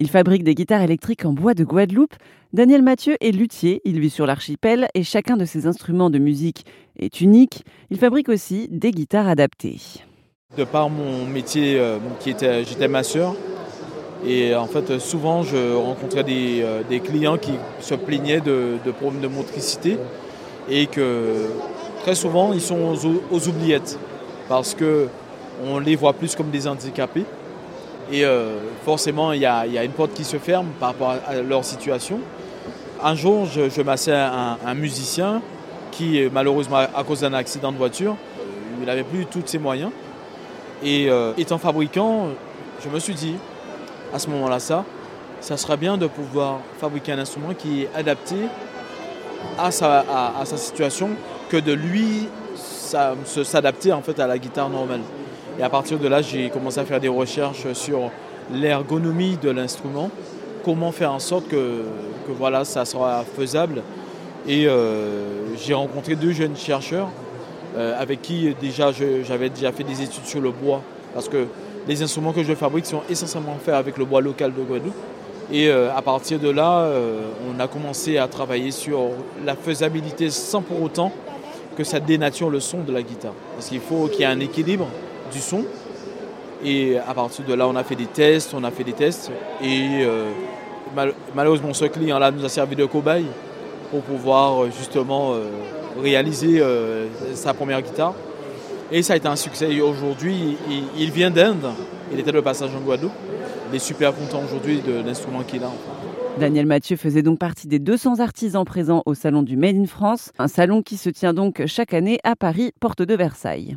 Il fabrique des guitares électriques en bois de Guadeloupe. Daniel Mathieu est luthier, il vit sur l'archipel et chacun de ses instruments de musique est unique. Il fabrique aussi des guitares adaptées. De par mon métier, euh, qui j'étais masseur, et en fait souvent je rencontrais des, euh, clients qui se plaignaient de, problèmes de motricité et que très souvent ils sont aux, oubliettes parce qu'on les voit plus comme des handicapés. Et euh, forcément, il y, a, une porte qui se ferme par rapport à, leur situation. Un jour, je, massais un, musicien qui, malheureusement, à cause d'un accident de voiture, il n'avait plus tous ses moyens. Et euh, étant fabricant, je me suis dit, à ce moment-là, ça, ça serait bien de pouvoir fabriquer un instrument qui est adapté à sa, à, sa situation que de lui s'adapter en fait à la guitare normale. Et à partir de là, j'ai commencé à faire des recherches sur l'ergonomie de l'instrument, comment faire en sorte que, que voilà, ça sera faisable. Et euh, j'ai rencontré deux jeunes chercheurs euh, avec qui déjà j'avais déjà fait des études sur le bois, parce que les instruments que je fabrique sont essentiellement faits avec le bois local de Guadeloupe. Et euh, à partir de là, on a commencé à travailler sur la faisabilité sans pour autant que ça dénature le son de la guitare. Parce qu'il faut qu'il y ait un équilibre du son. Et à partir de là, on a fait des tests, on a fait des tests. Et malheureusement, ce client-là nous a servi de cobaye pour pouvoir justement réaliser euh, sa première guitare. Et ça a été un succès. Aujourd'hui, il, vient d'Inde. Il était de passage en Guadeloupe. Il est super content aujourd'hui de l'instrument qu'il a. Daniel Mathieu faisait donc partie des 200 artisans présents au salon du Made in France, un salon qui se tient donc chaque année à Paris, porte de Versailles.